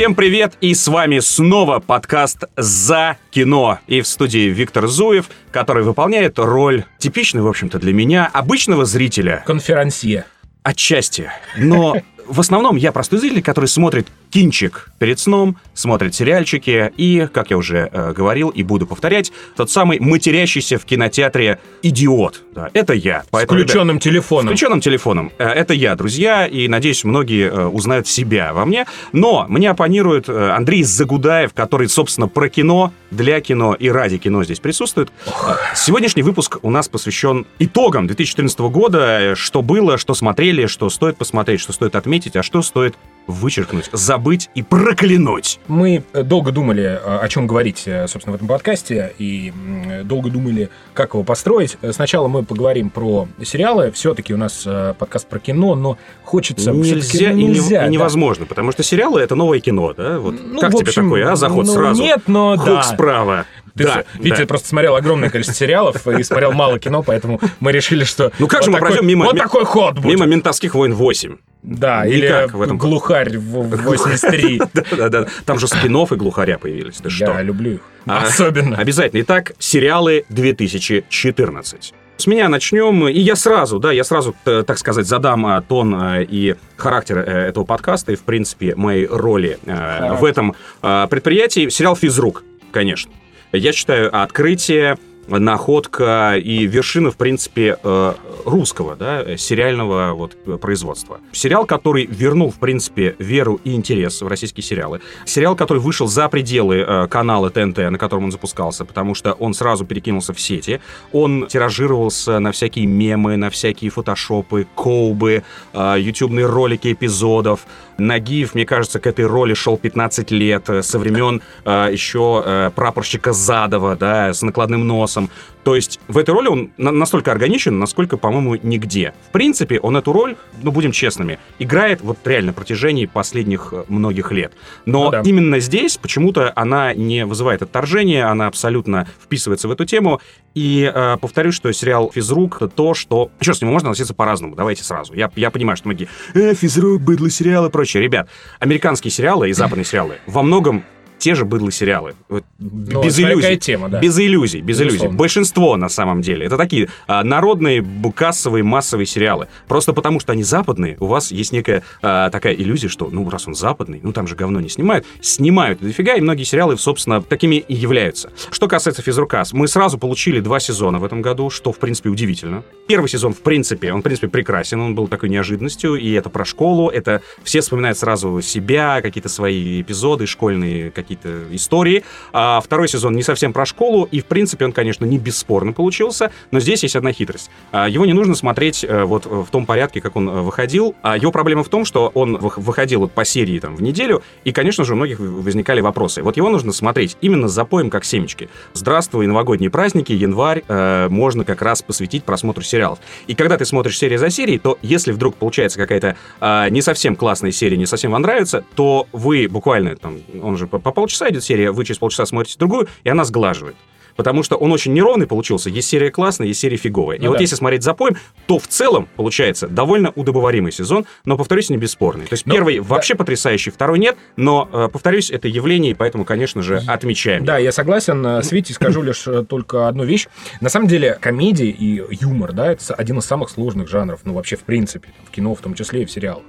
Всем привет, и с вами снова подкаст «За кино». И в студии Виктор Зуев, который выполняет роль типичной, в общем-то, для меня, обычного зрителя. Конферансье. Отчасти. Но в основном я простой зритель, который смотрит кинчик перед сном, смотрит сериальчики и, как я уже э, говорил и буду повторять, тот самый матерящийся в кинотеатре идиот. Да, это я. С включенным ребят, телефоном. С включенным телефоном. Э, это я, друзья, и, надеюсь, многие э, узнают себя во мне. Но мне оппонирует э, Андрей Загудаев, который, собственно, про кино, для кино и ради кино здесь присутствует. Ох. Сегодняшний выпуск у нас посвящен итогам 2014 года, что было, что смотрели, что стоит посмотреть, что стоит отметить, а что стоит вычеркнуть, забыть и проклянуть. Мы э, долго думали, э, о чем говорить, э, собственно, в этом подкасте, и долго думали, как его построить. Сначала мы поговорим про сериалы. Все-таки у нас подкаст про кино, но хочется... Нельзя, и, нельзя, и да. невозможно, потому что сериалы — это новое кино, да? Вот ну, как тебе такое, а? Заход ну, сразу. Нет, но Хук да. справа. Ты да, Витя да. просто смотрел огромное количество сериалов и смотрел мало кино, поэтому мы решили, что... Ну как вот же мы такой, пройдем мимо... Вот такой ход будет. Мимо «Ментовских войн 8». Да, Никак или в этом... «Глухарь» в 83. Да-да-да, там же спин и «Глухаря» появились, ты что? Я люблю их, а, особенно. Обязательно. Итак, сериалы 2014. С меня начнем, и я сразу, да, я сразу, так сказать, задам а, тон а, и характер э, этого подкаста, и, в принципе, моей роли э, в этом предприятии. Сериал «Физрук», конечно. Я считаю, открытие находка и вершина, в принципе, э, русского, да, сериального вот производства. Сериал, который вернул, в принципе, веру и интерес в российские сериалы. Сериал, который вышел за пределы э, канала ТНТ, на котором он запускался, потому что он сразу перекинулся в сети. Он тиражировался на всякие мемы, на всякие фотошопы, коубы, э, ютубные ролики эпизодов. Нагиев, мне кажется, к этой роли шел 15 лет, со времен еще прапорщика Задова, да, с накладным носом. То есть в этой роли он настолько органичен, насколько, по-моему, нигде. В принципе, он эту роль, ну, будем честными, играет вот реально на протяжении последних э, многих лет. Но ну, да. именно здесь почему-то она не вызывает отторжения, она абсолютно вписывается в эту тему. И э, повторюсь, что сериал «Физрук» — это то, что... Еще с ним можно относиться по-разному, давайте сразу. Я, я понимаю, что многие «Э, «Физрук», «Быдло сериалы» и прочее. Ребят, американские сериалы и западные сериалы во многом те же быдлые сериалы. Вот, ну, без иллюзий. Тема, да. Без иллюзий, без Безусловно. иллюзий. Большинство, на самом деле, это такие а, народные, кассовые, массовые сериалы. Просто потому, что они западные, у вас есть некая а, такая иллюзия, что, ну, раз он западный, ну, там же говно не снимают. Снимают дофига, и многие сериалы, собственно, такими и являются. Что касается физрука, мы сразу получили два сезона в этом году, что, в принципе, удивительно. Первый сезон, в принципе, он, в принципе, прекрасен, он был такой неожиданностью, и это про школу, это все вспоминают сразу себя, какие-то свои эпизоды школьные, какие какие-то истории. А второй сезон не совсем про школу, и, в принципе, он, конечно, не бесспорно получился, но здесь есть одна хитрость. А, его не нужно смотреть э, вот в том порядке, как он э, выходил. А его проблема в том, что он выходил вот по серии там в неделю, и, конечно же, у многих возникали вопросы. Вот его нужно смотреть именно с запоем, как семечки. Здравствуй, новогодние праздники, январь, э, можно как раз посвятить просмотру сериалов. И когда ты смотришь серию за серией, то если вдруг получается какая-то э, не совсем классная серия, не совсем вам нравится, то вы буквально, там, он же по, по полчаса идет серия, вы через полчаса смотрите другую, и она сглаживает потому что он очень неровный получился. Есть серия классная, есть серия фиговая. Ну, и да. вот если смотреть за поем, то в целом получается довольно удобоваримый сезон, но, повторюсь, не бесспорный. То есть но, первый да. вообще потрясающий, второй нет, но, э, повторюсь, это явление, и поэтому, конечно же, отмечаем. Да, я согласен э, с Витей, скажу лишь э, только одну вещь. На самом деле, комедия и юмор, да, это один из самых сложных жанров, ну, вообще, в принципе, в кино в том числе и в сериалах.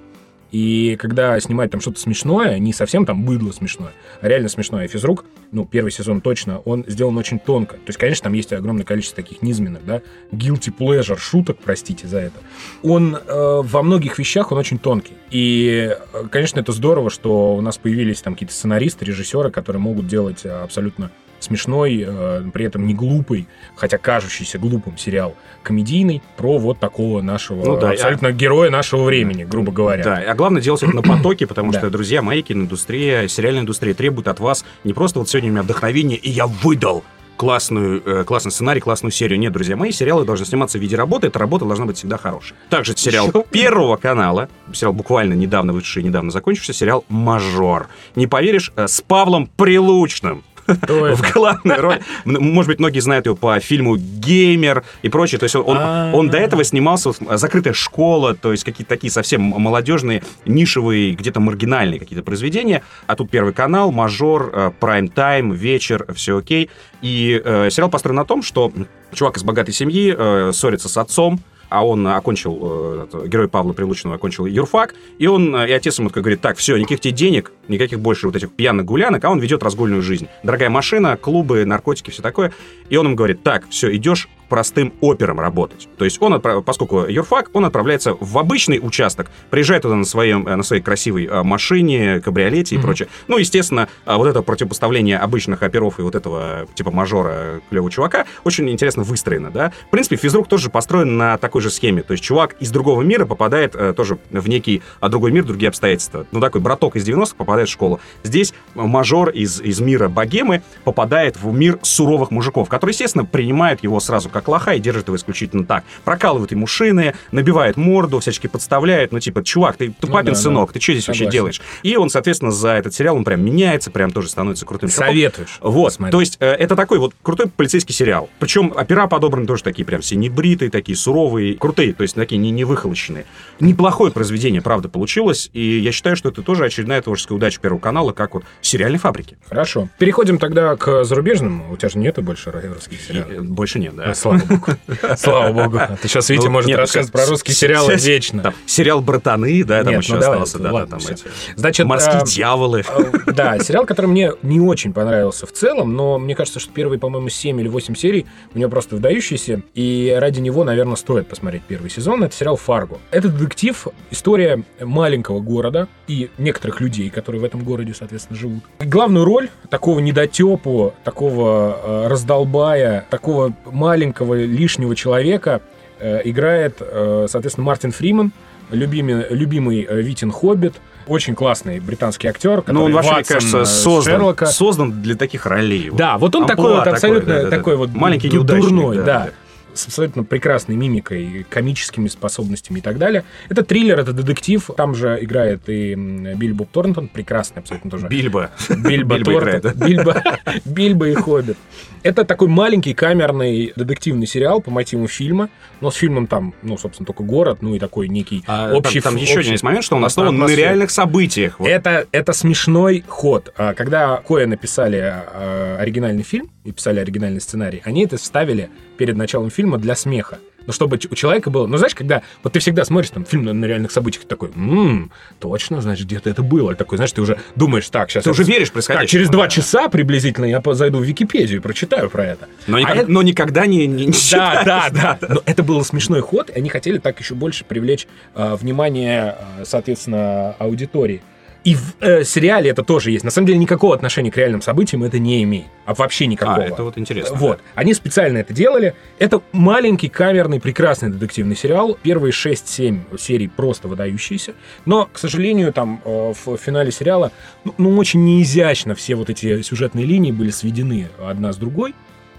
И когда снимать там что-то смешное, не совсем там быдло смешное, а реально смешное. Физрук, ну, первый сезон точно, он сделан очень тонко. То есть, конечно, там есть огромное количество таких низменных, да, guilty pleasure, шуток, простите за это. Он э, во многих вещах, он очень тонкий. И, э, конечно, это здорово, что у нас появились там какие-то сценаристы, режиссеры, которые могут делать абсолютно смешной, э, при этом не глупый, хотя кажущийся глупым сериал комедийный про вот такого нашего ну, да, абсолютно а... героя нашего времени, грубо говоря. Да, а главное делать это на потоке, потому что, друзья мои, киноиндустрия, сериальная индустрия требует от вас не просто вот сегодня у меня вдохновение, и я выдал классную, э, классный сценарий, классную серию. Нет, друзья мои, сериалы должны сниматься в виде работы, эта работа должна быть всегда хорошей. Также сериал Первого канала, сериал буквально недавно вышедший, недавно закончившийся, сериал «Мажор». Не поверишь, э, с Павлом Прилучным. в главной роли. Может быть, многие знают его по фильму «Геймер» и прочее. То есть он, А. он до этого снимался в «Закрытая школа», то есть какие-то такие совсем молодежные, нишевые, где-то маргинальные какие-то произведения. А тут Первый канал, Мажор, э, Прайм-тайм, Вечер, все окей. И э, сериал построен на том, что чувак из богатой семьи э, ссорится с отцом, а он окончил, э, герой Павла Прилучного окончил юрфак, и он, э, и отец ему такой говорит, так, все, никаких тебе денег, никаких больше вот этих пьяных гулянок, а он ведет разгульную жизнь. Дорогая машина, клубы, наркотики, все такое. И он ему говорит, так, все, идешь простым операм работать. То есть он, отправ- поскольку юрфак, он отправляется в обычный участок, приезжает туда на, своем, э, на своей красивой э, машине, кабриолете и Мгм. прочее. Ну, естественно, а, вот это противопоставление обычных оперов и вот этого типа мажора клевого чувака очень интересно выстроено, да. В принципе, физрук тоже построен на такой же схеме. То есть чувак из другого мира попадает э, тоже в некий а, другой мир, другие обстоятельства. Ну, такой браток из 90-х попадает в школу. Здесь мажор из, из мира богемы попадает в мир суровых мужиков, которые, естественно, принимают его сразу как лоха и держат его исключительно так. Прокалывают ему шины, набивают морду, всячески подставляют. Ну, типа, чувак, ты, ты Ну папин да, сынок, да. ты что здесь вообще Согласен. делаешь? И он, соответственно, за этот сериал, он прям меняется, прям тоже становится крутым. Советуешь. Вот, посмотреть. то есть э, это такой вот крутой полицейский сериал. Причем опера подобраны тоже такие прям все небритые, такие суровые, крутые, то есть такие не, не выхолощенные. Неплохое произведение, правда, получилось, и я считаю, что это тоже очередная творческая удача Первого канала, как вот сериальной фабрике. Хорошо. Переходим тогда к зарубежным. У тебя же нету больше русских сериалов. э, больше нет, да. А, Слава богу. Слава богу. То сейчас Витя Ну, может сейчас- про русские сериалы вечно. Там сериал «Братаны», да, там еще ну остался, да, ладно, там Значит, морские а, дьяволы. а, Да, сериал, который мне не очень понравился в целом, но мне кажется, что первые, по-моему, 7 или 8 серий у него просто выдающиеся, и ради него, наверное, стоит посмотреть первый сезон. Это сериал «Фарго». Это детектив, история маленького города и некоторых людей, которые в этом городе, соответственно, живут. И главную роль такого недотепу, такого э, раздолбая, такого маленького лишнего человека э, играет, э, соответственно, Мартин Фриман, любимый, любимый э, Витин Хоббит, очень классный британский актер, который Ну, он вообще, мне Ватсон, кажется, э, создан, Шерлока. создан для таких ролей. Да, вот он Амплуа такой вот такой, абсолютно да-да-да. такой вот Маленький неудачник, дурной, да, да. С абсолютно прекрасной мимикой, комическими способностями и так далее. Это триллер, это детектив. Там же играет и Билли Боб Торнтон, прекрасный абсолютно тоже. Бильбо. Бильбо, Бильбо Торнтон, играет, да? Бильбо, Бильбо и Хоббит. Это такой маленький камерный детективный сериал по мотиву фильма, но с фильмом там, ну, собственно, только город, ну и такой некий А, общий... там, там еще один есть момент, что он основан на реальных событиях. Вот. Это, это смешной ход. А, Когда Коя написали а, оригинальный фильм и писали оригинальный сценарий, они это вставили перед началом фильма для смеха. Ну, чтобы у человека было... Ну, знаешь, когда... Вот ты всегда смотришь там фильм на, на реальных событиях, такой, «М, точно, значит, где-то это было. Такой, знаешь, ты уже думаешь, так, сейчас... Ты уже веришь Так, происходящее. через два часа приблизительно я зайду в Википедию и прочитаю про это. Но, А никак- это- но никогда не, не, не Да, считаешь, да, да. Но это был смешной ход, и они хотели так еще больше привлечь э, внимание, э, соответственно, аудитории. И в э, сериале это тоже есть. На самом деле никакого отношения к реальным событиям это не имеет. А вообще А, никакого. это вот интересно. Вот. Они специально это делали. Это маленький, камерный, прекрасный детективный сериал. Первые 6-7 серий просто выдающиеся. Но, к сожалению, там э, в финале сериала ну, ну, очень неизящно все вот эти сюжетные линии были сведены одна с другой.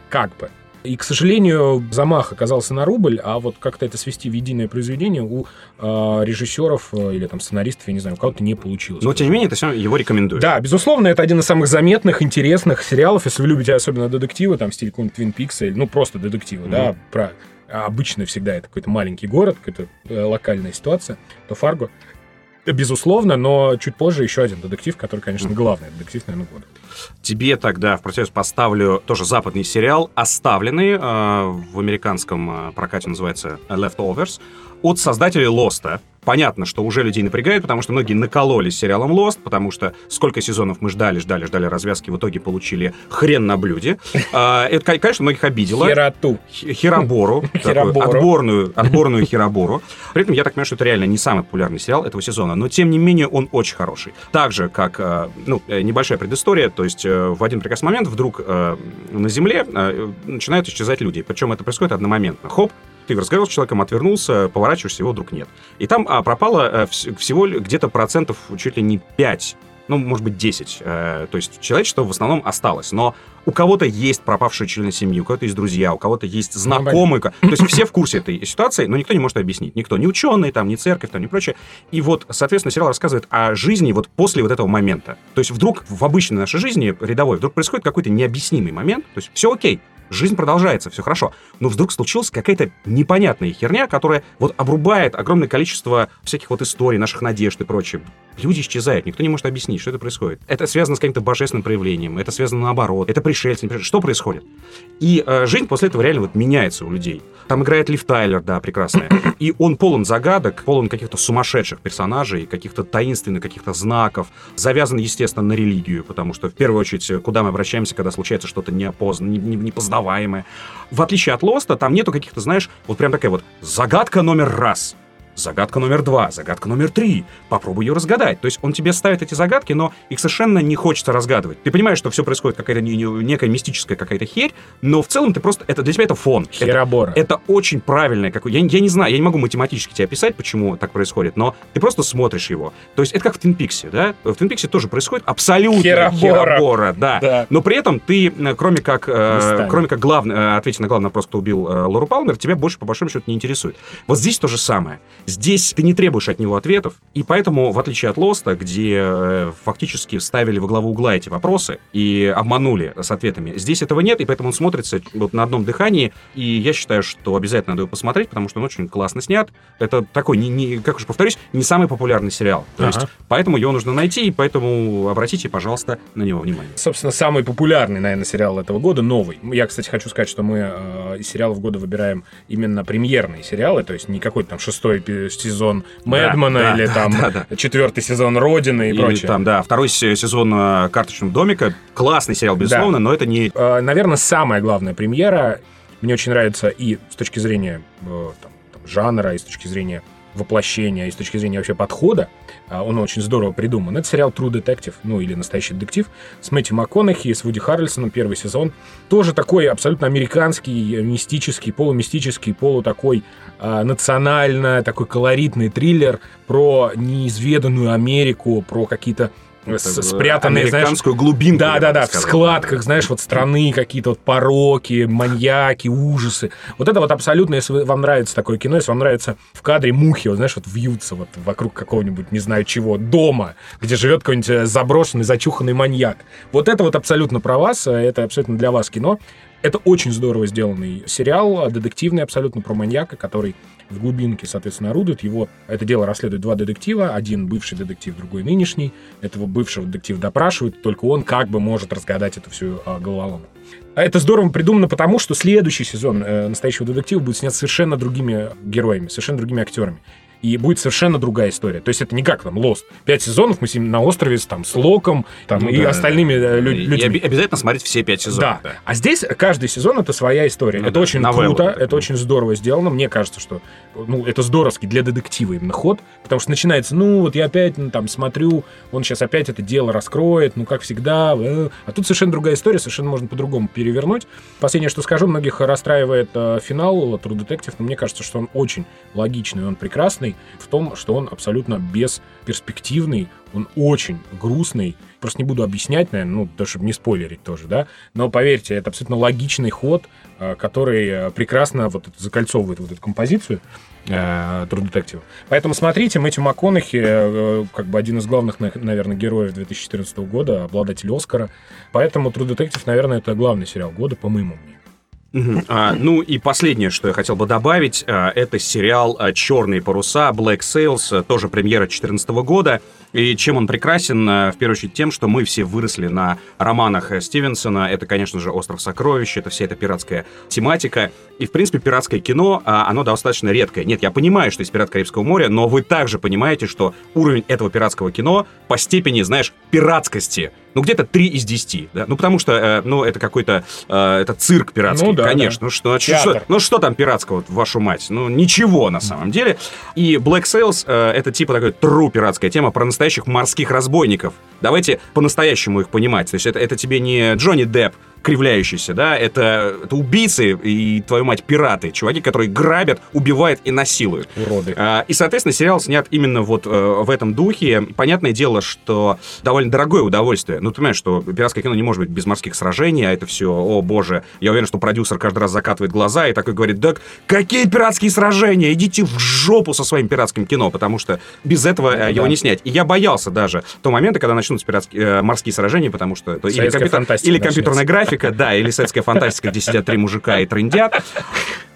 Как бы. И, к сожалению, замах оказался на рубль, а вот как-то это свести в единое произведение у э, режиссеров э, или там сценаристов, я не знаю, у кого-то не получилось. Но, тем не менее, ты все его рекомендуешь. Да, безусловно, это один из самых заметных, интересных сериалов, если вы любите особенно детективы, там, в стиле какого-нибудь Твин Пикса, или, ну, просто детективы, да, про а, обычно всегда это какой-то маленький город, какая-то э, локальная ситуация, то Фарго, безусловно, но чуть позже еще один детектив, который, конечно, главный детектив, наверное, года. Тебе тогда в противовес поставлю тоже западный сериал, оставленный, э, в американском э, прокате называется Leftovers, от создателей Лоста. Понятно, что уже людей напрягает, потому что многие накололись сериалом Lost, потому что сколько сезонов мы ждали, ждали, ждали развязки, в итоге получили хрен на блюде. А, Это, конечно, многих обидело. Херату. Хи- Херобору, отборную, отборную Херобору. При этом я так понимаю, что это реально не самый популярный сериал этого сезона, но тем не менее он очень хороший. Так же, как э, ну, э, небольшая предыстория, то есть э, в один прекрасный момент вдруг на Земле начинают исчезать люди, причем это происходит одномоментно. Хоп, ты разговаривал с человеком, отвернулся, поворачиваешься, его вдруг нет. И там а, пропало э, вс- всего где-то процентов чуть ли не 5 ну, может быть, 10. Э, то есть человечество в основном осталось. Но у кого-то есть пропавшие члены семьи, у кого-то есть друзья, у кого-то есть знакомые. То есть все в курсе этой ситуации, но никто не может объяснить. Никто, ни ученые, там, ни церковь, там, ни прочее. И вот, соответственно, сериал рассказывает о жизни вот после вот этого момента. То есть вдруг в обычной нашей жизни, рядовой, вдруг происходит какой-то необъяснимый момент, то есть все окей, жизнь продолжается, все хорошо. Но вдруг случилась какая-то непонятная херня, которая вот обрубает огромное количество всяких вот историй, наших надежд и прочее. Люди исчезают, никто не может объяснить, что это происходит. Это связано с каким-то божественным проявлением, это связано наоборот, это пришельцы, что происходит. И э, жизнь после этого реально вот меняется у людей. Там играет Лив Тайлер, да, прекрасная. И он полон загадок, полон каких-то сумасшедших персонажей, каких-то таинственных, каких-то знаков. Завязан, естественно, на религию, потому что, в первую очередь, куда мы обращаемся, когда случается что-то неопознанное, непознаваемое. В отличие от Лоста, там нету каких-то, знаешь, вот прям такая вот загадка номер раз. Загадка номер два, загадка номер три. Попробуй ее разгадать. То есть он тебе ставит эти загадки, но их совершенно не хочется разгадывать. Ты понимаешь, что все происходит какая-то некая мистическая какая-то херь, но в целом ты просто... Это для тебя это фон. Херобора. Это, это очень правильное. Как, я, я не знаю, я не могу математически тебе описать, почему так происходит, но ты просто смотришь его. То есть это как в Твин Пиксе, да? В Твин Пиксе тоже происходит абсолютно херобора, херобора да. да. Но при этом ты, кроме как, э, кроме как главный, э, ответить на главный вопрос, кто убил э, Лору Палмер, тебя больше по большому счету не интересует. Вот здесь то же самое. Здесь ты не требуешь от него ответов, и поэтому, в отличие от Лоста, где э, фактически ставили во главу угла эти вопросы и обманули с ответами, здесь этого нет, и поэтому он смотрится вот на одном дыхании, и я считаю, что обязательно надо его посмотреть, потому что он очень классно снят. Это такой, не, не, как уже повторюсь, не самый популярный сериал. То ага. есть, поэтому его нужно найти, и поэтому обратите, пожалуйста, на него внимание. Собственно, самый популярный, наверное, сериал этого года, новый. Я, кстати, хочу сказать, что мы э, из сериалов года выбираем именно премьерные сериалы, то есть не какой-то там шестой сезон Мэдмана да, или да, там да, да. четвертый сезон Родины и или прочее. там, да, второй сезон э, Карточного домика. Классный сериал, безусловно, да. но это не... Э, наверное, самая главная премьера. Мне очень нравится и с точки зрения э, там, там, жанра, и с точки зрения воплощения, и с точки зрения вообще подхода, он очень здорово придуман. Это сериал True Detective, ну или Настоящий детектив, с Мэтью МакКонахи, с Вуди Харрельсоном, первый сезон. Тоже такой абсолютно американский, мистический, полумистический, полу такой а, национально, такой колоритный триллер про неизведанную Америку, про какие-то спрятанные, американскую знаешь, глубинку. Да, да, да, в складках, знаешь, вот страны, какие-то вот пороки, маньяки, ужасы. Вот это вот абсолютно, если вам нравится такое кино, если вам нравится в кадре мухи, вот, знаешь, вот вьются вот вокруг какого-нибудь, не знаю чего, дома, где живет какой-нибудь э, заброшенный, зачуханный маньяк. Вот это вот абсолютно про вас, э, это абсолютно для вас кино. Это очень здорово сделанный сериал, детективный абсолютно про маньяка, который в глубинке, соответственно, орудует. Его это дело расследуют два детектива, один бывший детектив, другой нынешний. Этого бывшего детектива допрашивают, только он как бы может разгадать эту всю а, головоломку. А это здорово придумано потому, что следующий сезон э, «Настоящего детектива» будет снят совершенно другими героями, совершенно другими актерами и будет совершенно другая история. То есть это не как там Lost. Пять сезонов мы сидим на острове с, там, с Локом там, ну, и да, остальными да. Э, людьми. И обязательно смотреть все пять сезонов. Да. да. А здесь каждый сезон это своя история. Ну, это да. очень Новелла, круто, это очень здорово сделано. Мне кажется, что ну, это здоровский для детектива именно ход, потому что начинается, ну, вот я опять ну, там смотрю, он сейчас опять это дело раскроет, ну, как всегда. Э, а тут совершенно другая история, совершенно можно по-другому перевернуть. Последнее, что скажу, многих расстраивает э, финал True Detective, но мне кажется, что он очень логичный, он прекрасный в том, что он абсолютно бесперспективный, он очень грустный. Просто не буду объяснять, наверное, ну, даже чтобы не спойлерить тоже, да. Но поверьте, это абсолютно логичный ход, э, который э, прекрасно вот закольцовывает вот эту композицию. True Detective. Поэтому смотрите, Мэтью МакКонахи, э, как бы один из главных, наверное, героев 2014 года, обладатель Оскара. Поэтому True Detective, наверное, это главный сериал года, по моему мнению. А, ну и последнее, что я хотел бы добавить, а, это сериал а, «Черные паруса» Black Sails, тоже премьера 2014 года. И чем он прекрасен, в первую очередь тем, что мы все выросли на романах Стивенсона. Это, конечно же, «Остров сокровищ», это вся эта пиратская тематика. И, в принципе, пиратское кино, оно достаточно редкое. Нет, я понимаю, что есть «Пират Карибского моря», но вы также понимаете, что уровень этого пиратского кино по степени, знаешь, пиратскости – ну, где-то 3 из 10, да? Ну, потому что, э, ну, это какой-то, э, это цирк пиратский, ну, да, конечно. Да. Ну, что, что, ну, что там пиратского, вашу мать? Ну, ничего на самом деле. И Black Sails э, это типа такой true пиратская тема про настоящих морских разбойников. Давайте по-настоящему их понимать. То есть это, это тебе не Джонни Депп, кривляющийся, да, это, это убийцы и, твою мать, пираты, чуваки, которые грабят, убивают и насилуют. Уроды. А, и, соответственно, сериал снят именно вот э, в этом духе. Понятное дело, что довольно дорогое удовольствие. Ну, ты понимаешь, что пиратское кино не может быть без морских сражений, а это все, о боже. Я уверен, что продюсер каждый раз закатывает глаза и такой говорит, да какие пиратские сражения? Идите в жопу со своим пиратским кино, потому что без этого э, его да. не снять. И я боялся даже того момента, когда начнутся пиратские, э, морские сражения, потому что... то или, компьютер- или компьютерная графика, да, или советская фантастика, где сидят три мужика и трындят.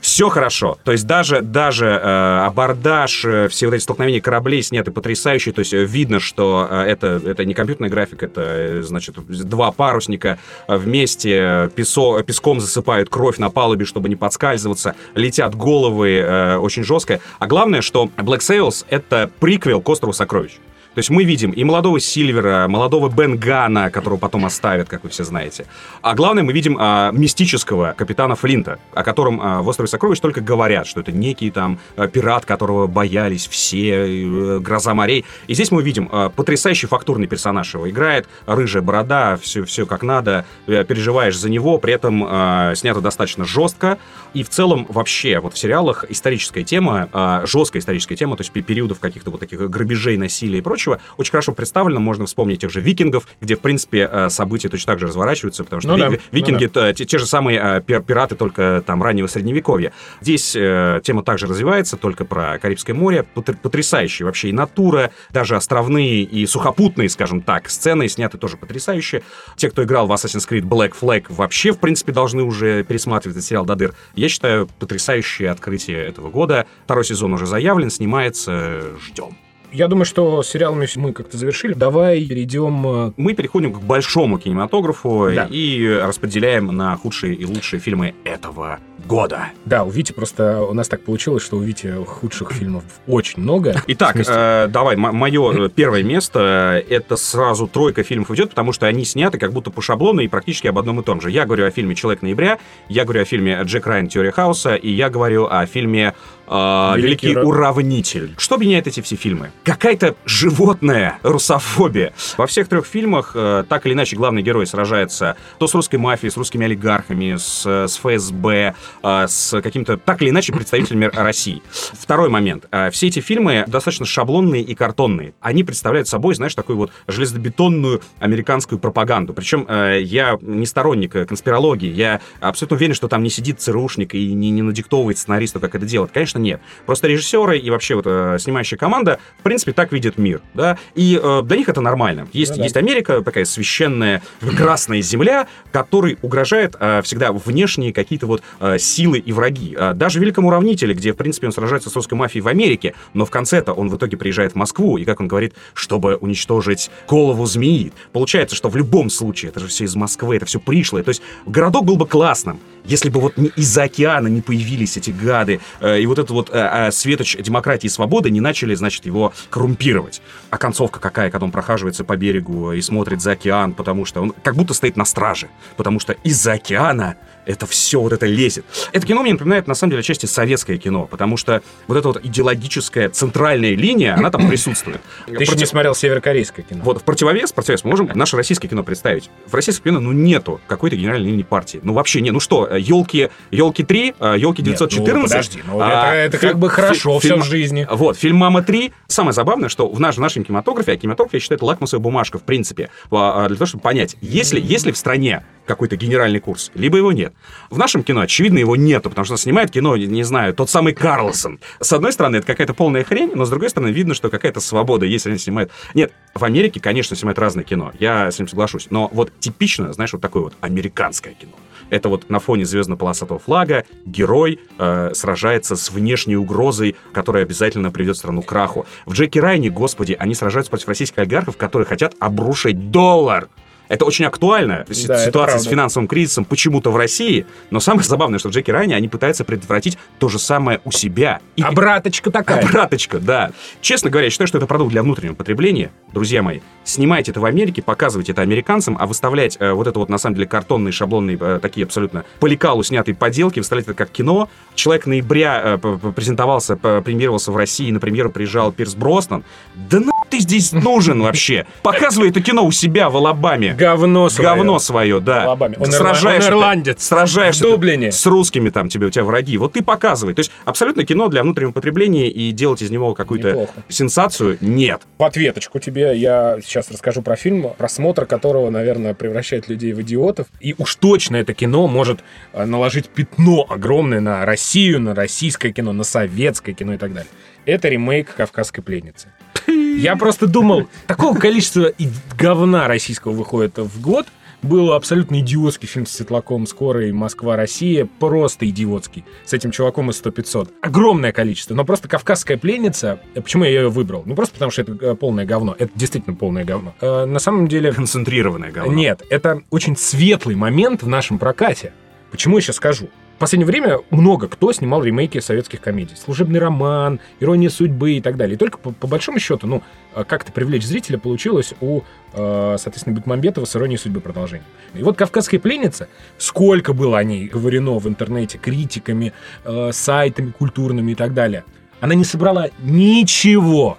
Все хорошо. То есть даже, даже э, абордаж, э, все вот эти столкновения кораблей сняты потрясающе. То есть э, видно, что э, это, это не компьютерная графика, это, э, значит, два парусника э, вместе песо, песком засыпают кровь на палубе, чтобы не подскальзываться. Летят головы э, очень жестко. А главное, что Black Sails — это приквел к «Острову сокровищ». То есть мы видим и молодого Сильвера, молодого Бенгана, которого потом оставят, как вы все знаете. А главное, мы видим а, мистического капитана Флинта, о котором а, в «Острове сокровищ» только говорят, что это некий там а, пират, которого боялись все, э, гроза морей. И здесь мы видим а, потрясающий фактурный персонаж его играет, рыжая борода, все, все как надо, э, переживаешь за него, при этом а, снято достаточно жестко. И в целом вообще вот в сериалах историческая тема, а, жесткая историческая тема, то есть пе- периодов каких-то вот таких грабежей, насилия и прочего, очень хорошо представлено. Можно вспомнить тех же викингов, где, в принципе, э, события точно так же разворачиваются, потому что Ну ви- да, ви- викинги то- те, те же самые э, пир- пираты, только там раннего средневековья. Здесь э, тема также развивается, только про Карибское море. Потр- Потрясающие вообще и натура, даже островные и сухопутные, скажем так, сцены сняты тоже потрясающе. Те, кто играл в Assassin's Creed Black Flag, вообще, в принципе, должны уже пересматривать этот сериал до дыр. Я считаю, потрясающее открытие этого года. Второй сезон уже заявлен, снимается, ждем. Я думаю, что сериалами мы как-то завершили. Давай перейдем... э, Мы переходим к большому кинематографу Да. и распределяем на худшие и лучшие фильмы этого года. Да, у Вити просто... У нас так получилось, что у Вити худших фильмов очень много. Итак, э, давай, мое первое место, э, это сразу тройка фильмов идет, потому что они сняты как будто по шаблону и практически об одном и том же. Я говорю о фильме «Человек ноября», я говорю о фильме «Джек Райан. Теория хаоса», и я говорю о фильме э, Великий «Великий ура- уравнитель». Что объединяет эти все фильмы? Какая-то животная русофобия. Во всех трех фильмах э, так или иначе главный герой сражается то с русской мафией, с русскими олигархами, с, э, с ФСБ, э, с каким-то так или иначе представителями России. Второй момент. Э, Все эти фильмы достаточно шаблонные и картонные. Они представляют собой, знаешь, такую вот железобетонную американскую пропаганду. Причем э, я не сторонник э, конспирологии, я абсолютно уверен, что там не сидит ЦРУшник и не, не надиктовывает сценаристу, как это делать. Конечно, нет. Просто режиссеры и вообще вот э, снимающая команда, в принципе, так видят мир, да, и э, для них это нормально. Есть, Ну да. есть Америка, такая священная красная земля, которой угрожает всегда внешние какие-то вот силы и враги. Э, даже в Великом Уравнителе, где, в принципе, он сражается с русской мафией в Америке, но в конце-то он в итоге приезжает в Москву, и, как он говорит, чтобы уничтожить голову змеи. Получается, что в любом случае, это же все из Москвы, это все пришлое. То есть городок был бы классным, если бы вот не из-за океана не появились эти гады, э, и вот этот вот э, э, светоч демократии и свободы не начали, значит, его коррумпировать. А концовка какая, когда он прохаживается по берегу и смотрит за океан, потому что он как будто стоит на страже, потому что из-за океана это все вот это лезет. Это кино мне напоминает, на самом деле, отчасти советское кино, потому что вот эта вот идеологическая центральная линия, она там присутствует. Ты еще не смотрел северокорейское кино. Вот в противовес, в противовес мы можем наше российское кино представить. В российском кино, ну, нету какой-то генеральной линии партии. Ну, вообще нет. Ну что, елки, елки 3, елки Нет, 914. ну, подожди, ну, а, это, как бы хорошо все фильм- в жизни. Вот, фильм «Мама 3». Самое забавное, что в, наш, в нашем кинематографе, а кинематограф, я считаю, это лакмусовая бумажка, в принципе, а, а, для того, чтобы понять, если, если в стране какой-то генеральный курс, либо его нет. В нашем кино, очевидно, его нету, потому что снимает кино, не, не знаю, тот самый Карлсон. С одной стороны, это какая-то полная хрень, но с другой стороны, видно, что какая-то свобода, если они снимают... Нет, в Америке, конечно, снимают разное кино, я с ним соглашусь, но вот типично, знаешь, вот такое вот американское кино. Это вот на фоне звездно-полосатого флага герой э, сражается с внешней угрозой, которая обязательно приведет страну к краху. В Джеки Райне, господи, они сражаются против российских олигархов, которые хотят обрушить доллар. Это очень актуально. Да, Ситуация с финансовым кризисом почему-то в России. Но самое забавное, что в Джеки Райне они пытаются предотвратить то же самое у себя. И Обраточка такая. Обраточка, да. Честно говоря, я считаю, что это продукт для внутреннего потребления. Друзья мои, снимайте это в Америке, показывайте это американцам, а выставлять э, вот это вот, на самом деле, картонные, шаблонные, э, такие абсолютно по лекалу снятые поделки, выставлять это как кино. Человек ноября э, презентовался, премьерировался в России, на премьеру приезжал Пирс Броснан. Да на ты здесь нужен вообще? Показывай это кино у себя в Алабаме. Говно свое. Говно свое, да. Алабаме. Он сражаешься, он ирландец. Сражаешься В Дублине. с русскими там тебе, у тебя враги. Вот ты показывай. То есть абсолютно кино для внутреннего потребления и делать из него какую-то Неплохо. сенсацию нет. В ответочку тебе я сейчас расскажу про фильм, просмотр которого, наверное, превращает людей в идиотов. И уж точно это кино может э, наложить пятно огромное на Россию, на российское кино, на советское кино и так далее. Это ремейк «Кавказской пленницы». Я просто думал, такого количества говна российского выходит в год, был абсолютно идиотский фильм с Светлаком «Скорый. Москва-Россия». Просто идиотский. С этим чуваком из 100-500. Огромное количество. Но просто «Кавказская пленница», э, почему я ее выбрал? Ну, просто потому что это э, полное говно. Это действительно полное говно. Э, на самом деле... Концентрированное говно. Нет, это очень светлый момент в нашем прокате. Почему я сейчас скажу? В последнее время много кто снимал ремейки советских комедий. «Служебный роман», «Ирония судьбы» и так далее. И только по, по большому счету, ну, э, как-то привлечь зрителя получилось у, э, соответственно, Бекмамбетова с «Иронией судьбы» продолжение. И вот «Кавказская пленница», сколько было о ней говорено в интернете критиками, э, сайтами культурными и так далее, она не собрала ничего.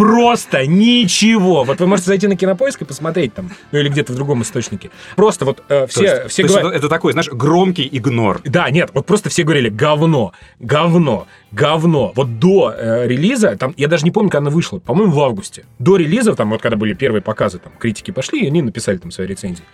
Просто ничего. Вот вы можете зайти на кинопоиск и посмотреть там, ну или где-то в другом источнике. Просто вот э, То все, есть- все то есть говорят... это, это такой, знаешь, громкий игнор. Да, нет, вот просто все говорили говно, говно, говно. Вот до э, релиза, там, я даже не помню, когда она вышла, по-моему, в августе. До релиза, там, вот когда были первые показы, там, критики пошли, и они написали там свои рецензии.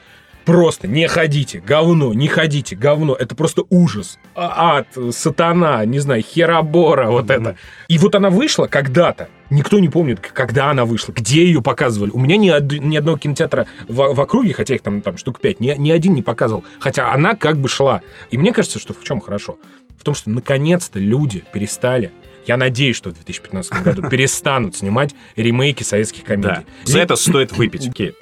Просто не ходите, говно, не ходите, говно. Это просто ужас. А- Ад, сатана, не знаю, херабора, вот это. И вот она вышла когда-то. Никто не помнит, когда она вышла, где ее показывали. У меня ни, од- ни одного кинотеатра в, в округе, хотя их там, там штук пять, ни, ни один не показывал. Хотя она как бы шла. И мне кажется, что в чем хорошо? В том, что наконец-то люди перестали я надеюсь, что в 2015 году перестанут снимать ремейки советских комедий. Да. За это стоит выпить. Окей.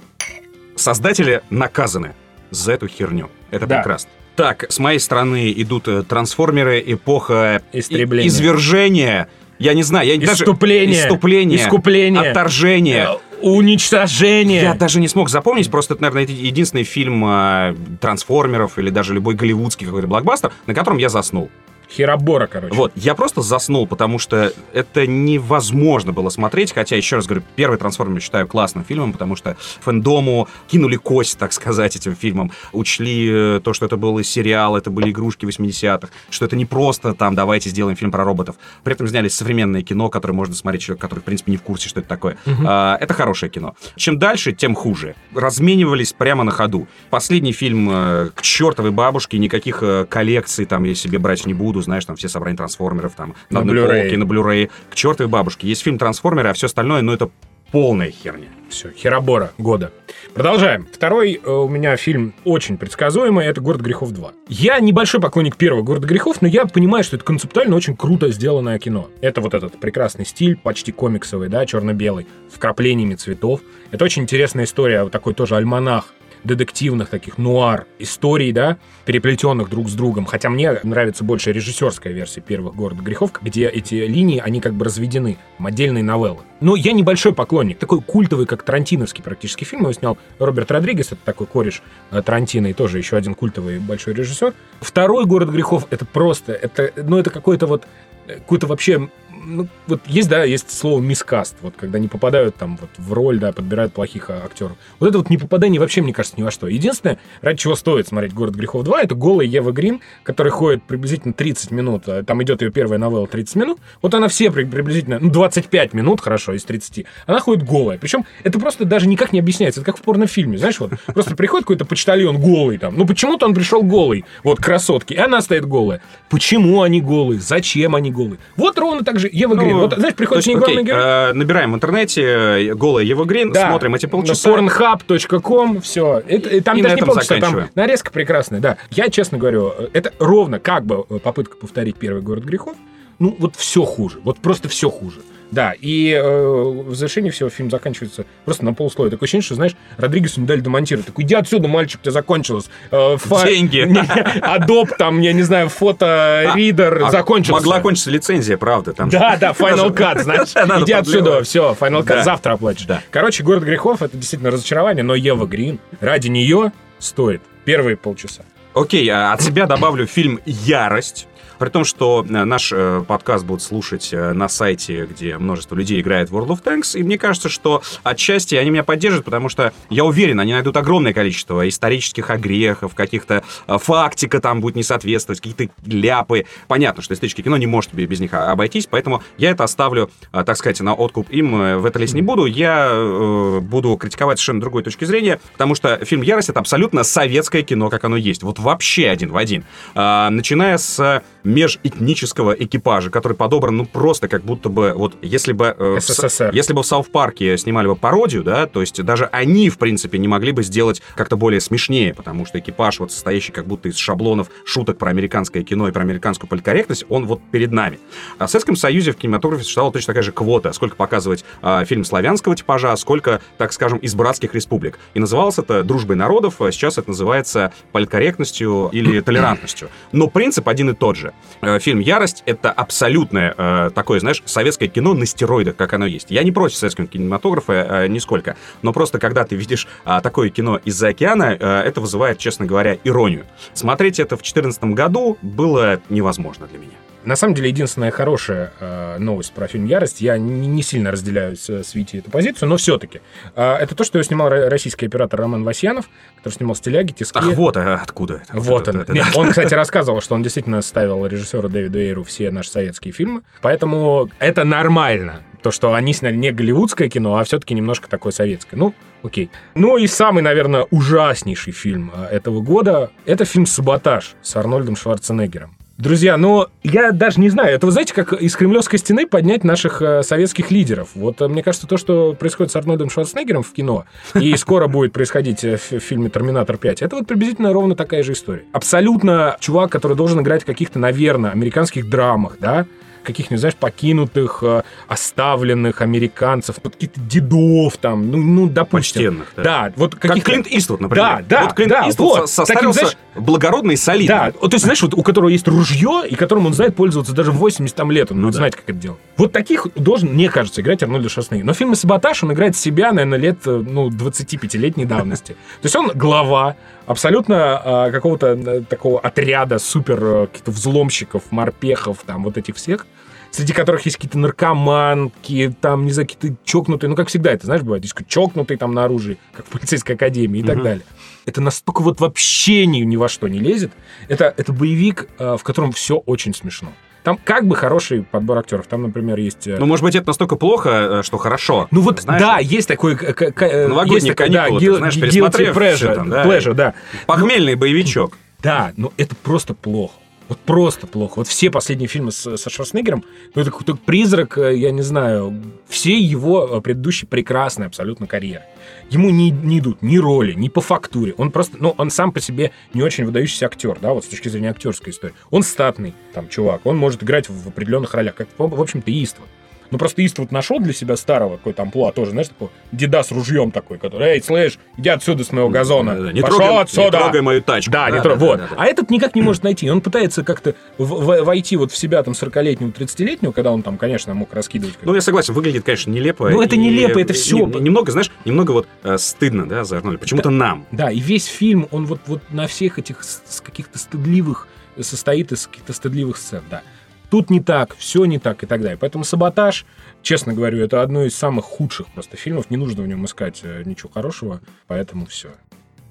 Создатели наказаны за эту херню. Это Да. прекрасно. Так, с моей стороны идут э, трансформеры, эпоха и- Истребления. извержения. Я не знаю, я даже... Иступление. Иступление. Искупление. Отторжение. Э, Уничтожение. Я даже не смог запомнить, просто это, наверное, еди- единственный фильм э, трансформеров или даже любой голливудский какой-то блокбастер, на котором я заснул. Херобора, короче. Вот, я просто заснул, потому что это невозможно было смотреть, хотя, еще раз говорю, первый «Трансформер» считаю классным фильмом, потому что фэндому кинули кость, так сказать, этим фильмом, учли э, то, что это был сериал, это были игрушки 80-х, что это не просто там «давайте сделаем фильм про роботов». При этом сняли современное кино, которое можно смотреть человек, который, в принципе, не в курсе, что это такое. А, это хорошее кино. Чем дальше, тем хуже. Разменивались прямо на ходу. Последний фильм э, «К чертовой бабушке», никаких э, коллекций там я себе брать не буду, знаешь, там все собрания трансформеров там На одной Blu-ray. на Blu-ray. К чертовой бабушке. Есть фильм «Трансформеры», а все остальное, ну, это полная херня. Все, Херобора года. Продолжаем. Второй э, у меня фильм очень предсказуемый, это «Город грехов 2». Я небольшой поклонник первого «Города грехов», но я понимаю, что это концептуально очень круто сделанное кино. Это вот этот прекрасный стиль, почти комиксовый, да, черно-белый, с вкраплениями цветов. Это очень интересная история, вот такой тоже альманах детективных таких нуар историй, да, переплетенных друг с другом. Хотя мне нравится больше режиссерская версия первых «Города грехов», где эти линии, они как бы разведены в отдельные новеллы. Но я небольшой поклонник. Такой культовый, как Тарантиновский практически фильм. Его снял Роберт Родригес, это такой кореш э, Тарантино, и тоже еще один культовый большой режиссер. Второй «Город грехов» — это просто, это, ну, это какой-то вот, э, какой-то вообще ну, вот есть, да, есть слово мискаст, вот когда не попадают там вот в роль, да, подбирают плохих а, актеров. Вот это вот не попадание вообще, мне кажется, ни во что. Единственное, ради чего стоит смотреть «Город грехов 2», это голая Ева Грин, которая ходит приблизительно 30 минут, а там идет ее первая новелла 30 минут, вот она все при- приблизительно, ну, 25 минут, хорошо, из 30, она ходит голая. Причем это просто даже никак не объясняется, это как в порнофильме, знаешь, вот просто приходит какой-то почтальон голый там, ну, почему-то он пришел голый, вот, красотки, и она стоит голая. Почему они голые? Зачем они голые? Вот ровно так же Ева Грин. Вот, знаешь, приходит ней главный герой. э, набираем в интернете э, голая Ева Грин, Да. смотрим эти полчаса. Pornhub.com, все. Это, и там И даже не полчаса, там нарезка прекрасная, да. Я, честно говорю, это ровно как бы попытка повторить первый город грехов. Ну, вот все хуже. Вот просто все хуже. Да, и э, в завершении всего фильм заканчивается просто на полусловия. Такое ощущение, что, знаешь, Родригесу не дали домонтировать. Такой, иди отсюда, мальчик, у тебя закончилось. Э, фа- Деньги. Adobe, там, я не знаю, фото-ридер А закончился. Могла кончиться лицензия, правда. Там. Да, да, Final Cut, знаешь. Иди отсюда, все, Final Cut завтра оплатишь. Короче, «Город грехов» — это действительно разочарование, но Ева Грин ради нее стоит первые полчаса. Окей, а от себя добавлю фильм «Ярость». При том, что э, наш э, подкаст будут слушать э, на сайте, где множество людей играет в World of Tanks, и мне кажется, что отчасти они меня поддержат, потому что я уверен, они найдут огромное количество исторических огрехов, каких-то фактика там будет не соответствовать, какие-то ляпы. Понятно, что историческое кино не может без них обойтись, поэтому я это оставлю, так сказать, на откуп им в это лезть не буду. Я буду критиковать совершенно другой точки зрения, потому что фильм «Ярость» — это абсолютно советское кино, как оно есть. Вот вообще один в один. А, начиная с межэтнического экипажа, который подобран, ну, просто как будто бы, вот, если бы... Э, СССР. В, если бы в Сауф Парке снимали бы пародию, да, то есть даже они, в принципе, не могли бы сделать как-то более смешнее, потому что экипаж, вот, состоящий как будто из шаблонов шуток про американское кино и про американскую политкорректность, он вот перед нами. А в Советском Союзе в кинематографе существовала точно такая же квота, сколько показывать э, фильм славянского типажа, сколько, так скажем, из братских республик. И называлось это «Дружбой народов», а сейчас это называется политкорректностью или толерантностью. Но принцип один и тот же. Э, фильм «Ярость» — это абсолютное э, такое, знаешь, советское кино на стероидах, как оно есть. Я не против советского кинематографа э, нисколько, но просто когда ты видишь э, такое кино из-за океана, э, это вызывает, честно говоря, иронию. Смотреть это в 2014 году было невозможно для меня. На самом деле, единственная хорошая э, новость про фильм «Ярость», я не, не сильно разделяю с, с Вити эту позицию, но все-таки. Э, это то, что его снимал российский оператор Роман Васьянов, который снимал «Стиляги», «Тиски». Ах, вот а откуда это. Вот он. Нет, он, кстати, рассказывал, что он действительно ставил режиссеру Дэвиду Эйру все наши советские фильмы, поэтому это нормально. То, что они сняли не голливудское кино, а все-таки немножко такое советское. Ну, окей. Ну и самый, наверное, ужаснейший фильм э, этого года — это фильм «Саботаж» с Арнольдом Шварценеггером. Друзья, ну, я даже не знаю. Это, вы знаете, как из Кремлевской стены поднять наших э, советских лидеров. Вот, э, мне кажется, то, что происходит с Арнольдом Шварценеггером в кино, и скоро будет происходить э, в, в фильме «Терминатор 5», это вот приблизительно ровно такая же история. Абсолютно чувак, который должен играть в каких-то, наверное, американских драмах, да, каких-нибудь, знаешь, покинутых, э, оставленных американцев, вот каких-то дедов там, ну, ну допустим. Почтенных, да. Да, вот как Клинт Иствуд, например. Да, да, вот Клинт да, Иствуд вот. состарился Таким, знаешь, благородно и солидно. Да, то есть, знаешь, вот у которого есть ружье, и которым он знает пользоваться даже в 80 там, лет, он ну, да. знать, как это делать. Вот таких должен, мне кажется, играть Арнольд Шварценеггер. Но в фильме «Саботаж» он играет себя, наверное, лет, э, ну, 25-летней давности. То есть он глава абсолютно э, какого-то э, такого отряда супер э, каких-то взломщиков, морпехов, там, вот этих всех среди которых есть какие-то наркоманки, там, не знаю, какие-то чокнутые, ну, как всегда это, знаешь, бывает, есть чокнутые там на оружии, как в полицейской академии и угу. так далее. Это настолько вот вообще ни, ни во что не лезет. Это, это боевик, э, в котором все очень смешно. Там как бы хороший подбор актеров. Там, например, есть... Э, ну, может быть, это настолько плохо, э, что хорошо. Ну вот, знаешь, да, есть такой... Новогодние есть каникулы, да, ты, знаешь, пересмотрев pleasure, там, да, pleasure, да. Похмельный боевичок. Да, но это просто плохо. Вот просто плохо. Вот все последние фильмы с, со Шварценеггером, ну, это какой-то призрак, э, я не знаю, все его э, предыдущие прекрасные абсолютно карьеры. Ему не, не идут ни роли, ни по фактуре. Он просто, ну, он сам по себе не очень выдающийся актер, да, вот с точки зрения актерской истории. Он статный, там, чувак, он может играть в определенных ролях, как, в общем-то, Иствуд. Ну, просто Иствуд нашел для себя старого какой-то амплуа тоже, знаешь, такой деда с ружьем такой, который, эй, слышь, иди отсюда с моего газона, да, да, да. Не Пошел трогай, отсюда. Не трогай мою тачку. Да, да, не трогай, да, вот. Да, да, да. А этот никак не может найти. Он пытается как-то войти вот в себя там 40-летнего, 30-летнего, когда он там, конечно, мог раскидывать. Ну, я согласен, выглядит, конечно, нелепо. Ну, это нелепо, это все. Немного, знаешь, немного вот э, стыдно, да, за Арнольда. Почему-то да, нам. Да, и весь фильм, он вот, вот на всех этих с каких-то стыдливых состоит из каких-то стыдливых сцен, да тут не так, все не так и так далее. Поэтому «Саботаж», честно говорю, это одно из самых худших просто фильмов. Не нужно в нем искать э, ничего хорошего, поэтому все.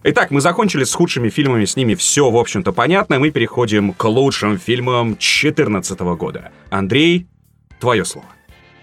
Итак, мы закончили с худшими фильмами, с ними все, в общем-то, понятно. Мы переходим к лучшим фильмам 2014 года. Андрей, твое слово.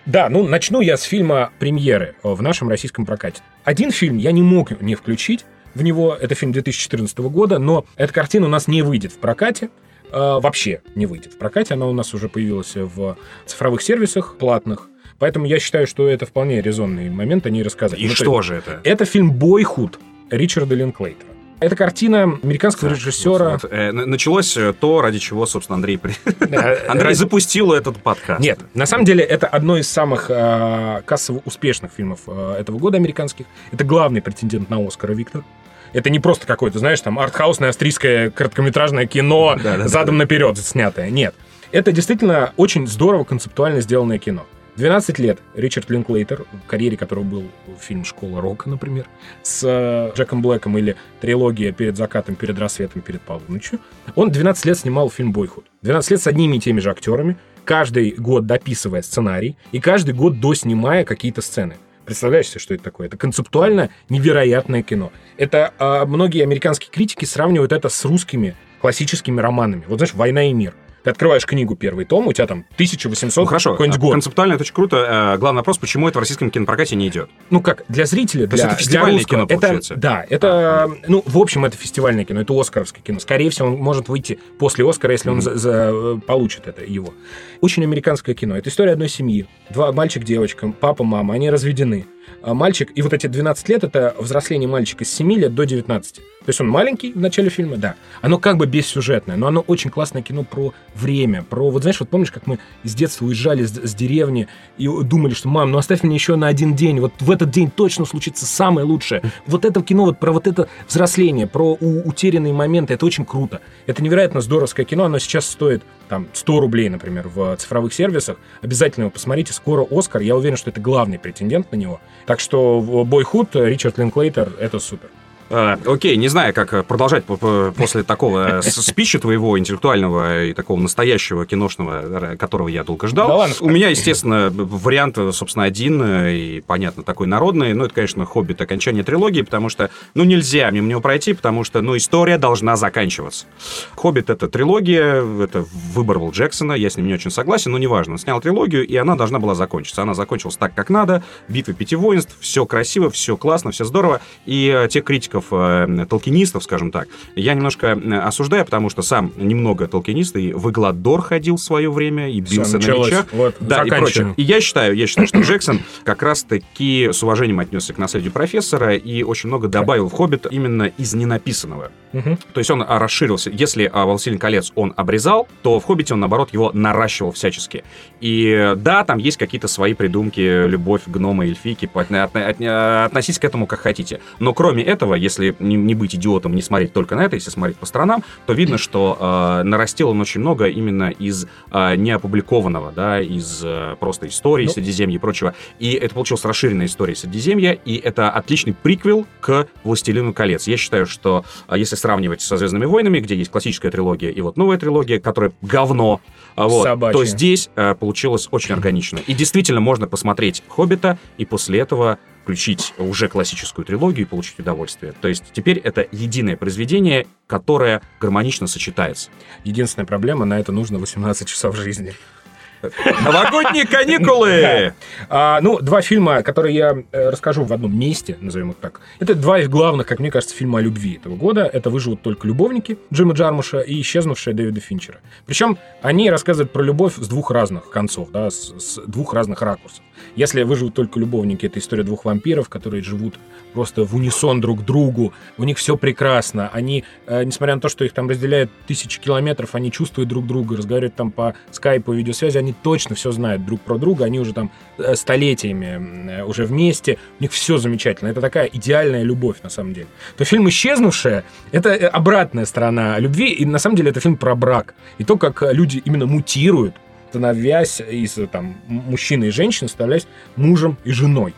Да, ну начну я с фильма премьеры в нашем российском прокате. Один фильм я не мог не включить в него, это фильм 2014 года, но эта картина у нас не выйдет в прокате. Э, вообще не выйдет в прокате. Она у нас уже появилась в цифровых сервисах платных. Поэтому я считаю, что это вполне резонный момент о ней рассказать. И ну, что же это? Это фильм «Бойхуд» Ричарда Линклейтера. Это картина американского так, режиссера. Вот, вот. Э, началось э, то, ради чего, собственно, Андрей, при... Андрей запустил этот подкаст. Нет, на самом деле это одно из самых э, кассово успешных фильмов э, этого года американских. Это главный претендент на Оскара Виктор. Это не просто какое-то, знаешь, там артхаусное австрийское короткометражное кино, задом наперед снятое. Нет. Это действительно очень здорово концептуально сделанное кино. 12 лет Ричард Линклейтер, в карьере которого был фильм «Школа рока», например, с э, Джеком Блэком или трилогия «Перед закатом, перед рассветом, перед полуночью», он 12 лет снимал фильм «Бойхуд». 12 лет с одними и теми же актерами, каждый год дописывая сценарий и каждый год доснимая какие-то сцены. Представляешь себе, что это такое? Это концептуально невероятное кино. Это э, многие американские критики сравнивают это с русскими классическими романами. Вот знаешь, «Война и мир». Ты открываешь книгу первый том, у тебя там 1800 Ну, хорошо, какой-нибудь год. концептуально это очень круто. Э, Главный вопрос, почему это в российском кинопрокате не идет? Ну как, для зрителя, То есть для, это фестивальное для русского, кино, это, получается? Да, это, ну, в общем, это фестивальное кино, это оскаровское кино. Скорее всего, он может выйти после Оскара, если он за- за- э, получит это его. Очень американское кино. Это история одной семьи. Два мальчик, девочка, папа, мама, они разведены. А Мальчик, и вот эти 12 лет, это взросление мальчика с 7 лет до 19. То есть он маленький в начале фильма, да. Оно как бы бессюжетное, но оно очень классное кино про время, про, вот знаешь, вот помнишь, как мы с детства уезжали с, с деревни и думали, что, мам, ну оставь меня еще на один день, вот в этот день точно случится самое лучшее. Вот это кино вот про вот это взросление, про у- утерянные моменты, это очень круто. Это невероятно здоровское кино, оно сейчас стоит там 100 рублей, например, в цифровых сервисах. Обязательно его посмотрите, скоро Оскар, я уверен, что это главный претендент на него. Так что Бойхуд, Ричард Линклейтер, это супер. Э, Окей, не знаю, как э, продолжать по- по- после такого спича твоего интеллектуального и такого настоящего киношного, которого я долго ждал. Да ладно, У меня, естественно, вариант, э, собственно, один и, понятно, такой народный. Ну, это, конечно, «Хоббит. Окончание трилогии», потому что, ну, нельзя мимо него пройти, потому что, ну, история должна заканчиваться. «Хоббит» — это трилогия, это выбор был Джексона, я с ним не очень согласен, но неважно. Он снял трилогию, и она должна была закончиться. Она закончилась так, как надо. Битва пяти воинств, все красиво, все классно, все здорово. И э, тех критиков, э, толкинистов, скажем так, я немножко э, осуждаю, потому что сам немного толкинист, и в Игладор ходил в свое время, и бился на началось. мечах. Вот, Да, и прочее. И я считаю, я считаю, что Джексон как раз-таки с уважением отнесся к наследию профессора и очень много добавил в «Хоббит» именно из ненаписанного. Мгм. То есть он а, расширился. Если а, «Властелин колец» он обрезал, то в «Хоббите» он, наоборот, его наращивал всячески. И да, там есть какие-то свои придумки, любовь гнома, эльфийки, отно- отно- отно- относитесь к этому как хотите. Но кроме этого, если не, не быть идиотом, не смотреть только на это, если смотреть по сторонам, то видно, что э, нарастил он очень много именно из э, неопубликованного, да, из э, просто истории Ну. Средиземья и прочего. И это получилась расширенная история Средиземья, и это отличный приквел к «Властелину колец». Я считаю, что э, если сравнивать со «Звездными войнами», где есть классическая трилогия и вот новая трилогия, которая говно, а вот, Собачья. то здесь э, получилось очень органично. И действительно можно посмотреть «Хоббита» и после этого включить уже классическую трилогию и получить удовольствие. То есть теперь это единое произведение, которое гармонично сочетается. Единственная проблема, на это нужно 18 часов жизни. Новогодние каникулы! А, ну, два фильма, которые я э, расскажу в одном месте, назовем их так. Это два главных, как мне кажется, фильма о любви этого года. Это «Выживут только любовники» Джима Джармуша и «Исчезнувшая» Дэвида Финчера. Причем они рассказывают про любовь с двух разных концов, да, с, с двух разных ракурсов. Если «Выживут только любовники» — это история двух вампиров, которые живут просто в унисон друг другу, у них все прекрасно, они, э, несмотря на то, что их там разделяет тысячи километров, они чувствуют друг друга, разговаривают там по скайпу, видеосвязи, они точно все знают друг про друга, они уже там э, столетиями э, уже вместе, у них все замечательно, это такая идеальная любовь на самом деле. То фильм «Исчезнувшая» — это э, обратная сторона любви, и на самом деле это фильм про брак, и то, как люди именно мутируют, становясь из там, мужчины и женщины, становлясь мужем и женой.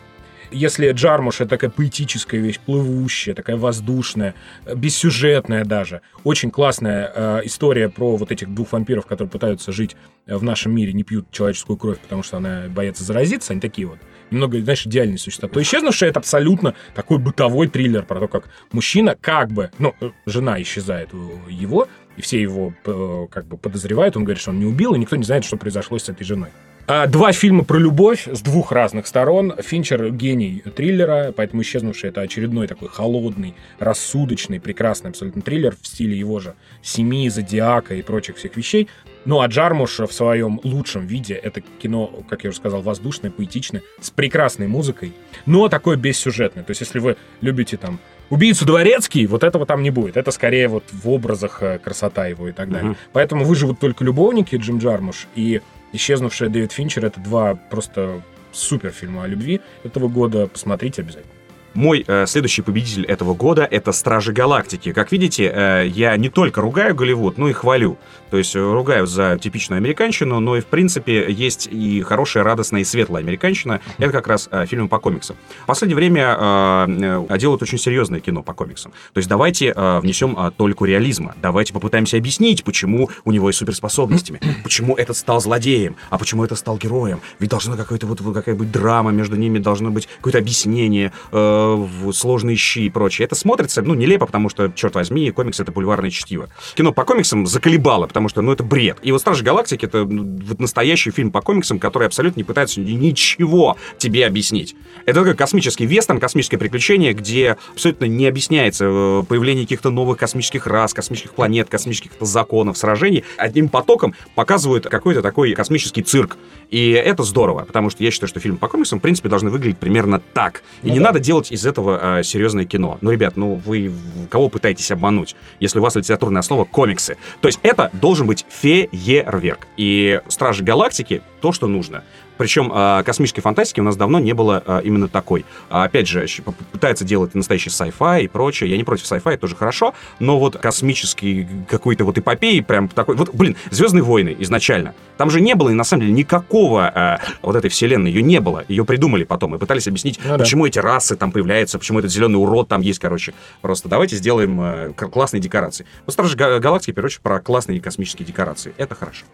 Если Джармуш это такая поэтическая вещь, плывущая, такая воздушная, э, бессюжетная даже, очень классная э, история про вот этих двух вампиров, которые пытаются жить в нашем мире, не пьют человеческую кровь, потому что она боится заразиться, они такие вот немного, знаешь, идеальные существа. То исчезнувшая это абсолютно такой бытовой триллер про то, как мужчина как бы, ну, э, жена исчезает у его, и все его э, как бы подозревают, он говорит, что он не убил, и никто не знает, что произошло с этой женой. А, Два фильма про любовь с двух разных сторон. Финчер гений триллера, поэтому исчезнувший это очередной такой холодный, рассудочный, прекрасный абсолютно триллер в стиле его же семьи, зодиака и прочих всех вещей. Ну а Джармуш в своем лучшем виде это кино, как я уже сказал, воздушное, поэтичное, с прекрасной музыкой, но такое бессюжетное. То есть если вы любите там убийцу дворецкий, вот этого там не будет. Это скорее вот в образах э, красота его и так далее. Мгм. Поэтому выживут только любовники Джим Джармуш и исчезнувшая Дэвид Финчер. Это два просто супер фильма о любви этого года. Посмотрите обязательно. Мой э, следующий победитель этого года — это «Стражи Галактики». Как видите, э, я не только ругаю Голливуд, но и хвалю. То есть э, ругаю за типичную американщину, но и, в принципе, есть и хорошая, радостная и светлая американщина. Это как раз э, фильмы по комиксам. В последнее время э, э, делают очень серьезное кино по комиксам. То есть давайте э, внесем э, только реализма. Давайте попытаемся объяснить, почему у него есть суперспособностями, почему этот стал злодеем, а почему этот стал героем. Ведь должна какая-то вот какая быть драма между ними, должно быть какое-то объяснение, э, сложные щи и прочее. Это смотрится, ну, нелепо, потому что, черт возьми, комикс — это бульварное чтиво. Кино по комиксам заколебало, потому что, ну, это бред. И вот «Стражи Галактики» — это ну, вот настоящий фильм по комиксам, который абсолютно не пытается ничего тебе объяснить. Это такой космический вестерн, космическое приключение, где абсолютно не объясняется э, появление каких-то новых космических рас, космических планет, космических законов, сражений. Одним потоком показывают какой-то такой космический цирк. И это здорово, потому что я считаю, что фильм по комиксам, в принципе, должны выглядеть примерно так. И ну, не да. надо делать из этого э, серьезное кино. Ну, ребят, ну вы кого пытаетесь обмануть, если у вас литературное слово комиксы? То есть это должен быть феерверк. И Стражи Галактики то, что нужно. Причем э, космической фантастики у нас давно не было э, именно такой. А, опять же, пытается делать настоящий sci-fi и прочее. Я не против sci-fi, тоже хорошо, но вот космический какой-то вот эпопеи прям такой... Вот, блин, «Звездные войны» изначально. Там же не было, и на самом деле, никакого вот этой вселенной. Ее не было. Ее придумали потом и пытались объяснить, ну, почему да. эти расы там появляются, почему этот зеленый урод там есть, короче. Просто давайте сделаем классные декорации. Вот «Стражи Галактики», очередь, про классные космические декорации. Это хорошо.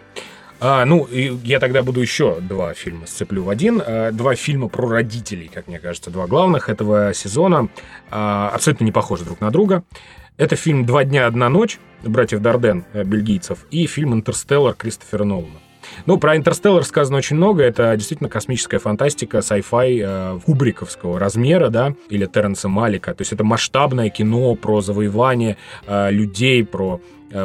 А, ну, я тогда буду еще два фильма сцеплю в один. А, два фильма про родителей, как мне кажется, два главных этого сезона. А, абсолютно не похожи друг на друга. Это фильм «Два дня, одна ночь» братьев Дарден, э, бельгийцев, и фильм «Интерстеллар» Кристофера Нолана. Ну, про «Интерстеллар» сказано очень много. Это действительно космическая фантастика, sci-fi э, кубриковского размера, да, или Терренса Малика. То есть это масштабное кино про завоевание э, людей, про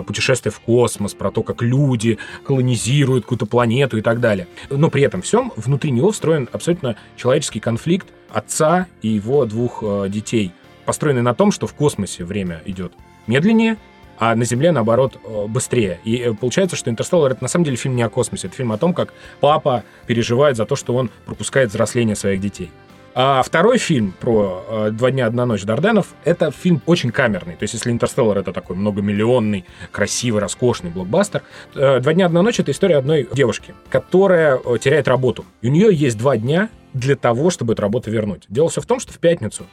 путешествия в космос, про то, как люди колонизируют какую-то планету и так далее. Но при этом всем внутри него встроен абсолютно человеческий конфликт отца и его двух э, детей, построенный на том, что в космосе время идет медленнее, а на Земле, наоборот, э, быстрее. И получается, что «Интерстеллар» — это на самом деле фильм не о космосе, это фильм о том, как папа переживает за то, что он пропускает взросление своих детей. А второй фильм про э, «Два дня, одна ночь» Дарденов — это фильм очень камерный. То есть если «Интерстеллар» — это такой многомиллионный, красивый, роскошный блокбастер, э, «Два дня, одна ночь» — это история одной девушки, которая э, теряет работу. И у нее есть два дня для того, чтобы эту работу вернуть. Дело все в том, что в пятницу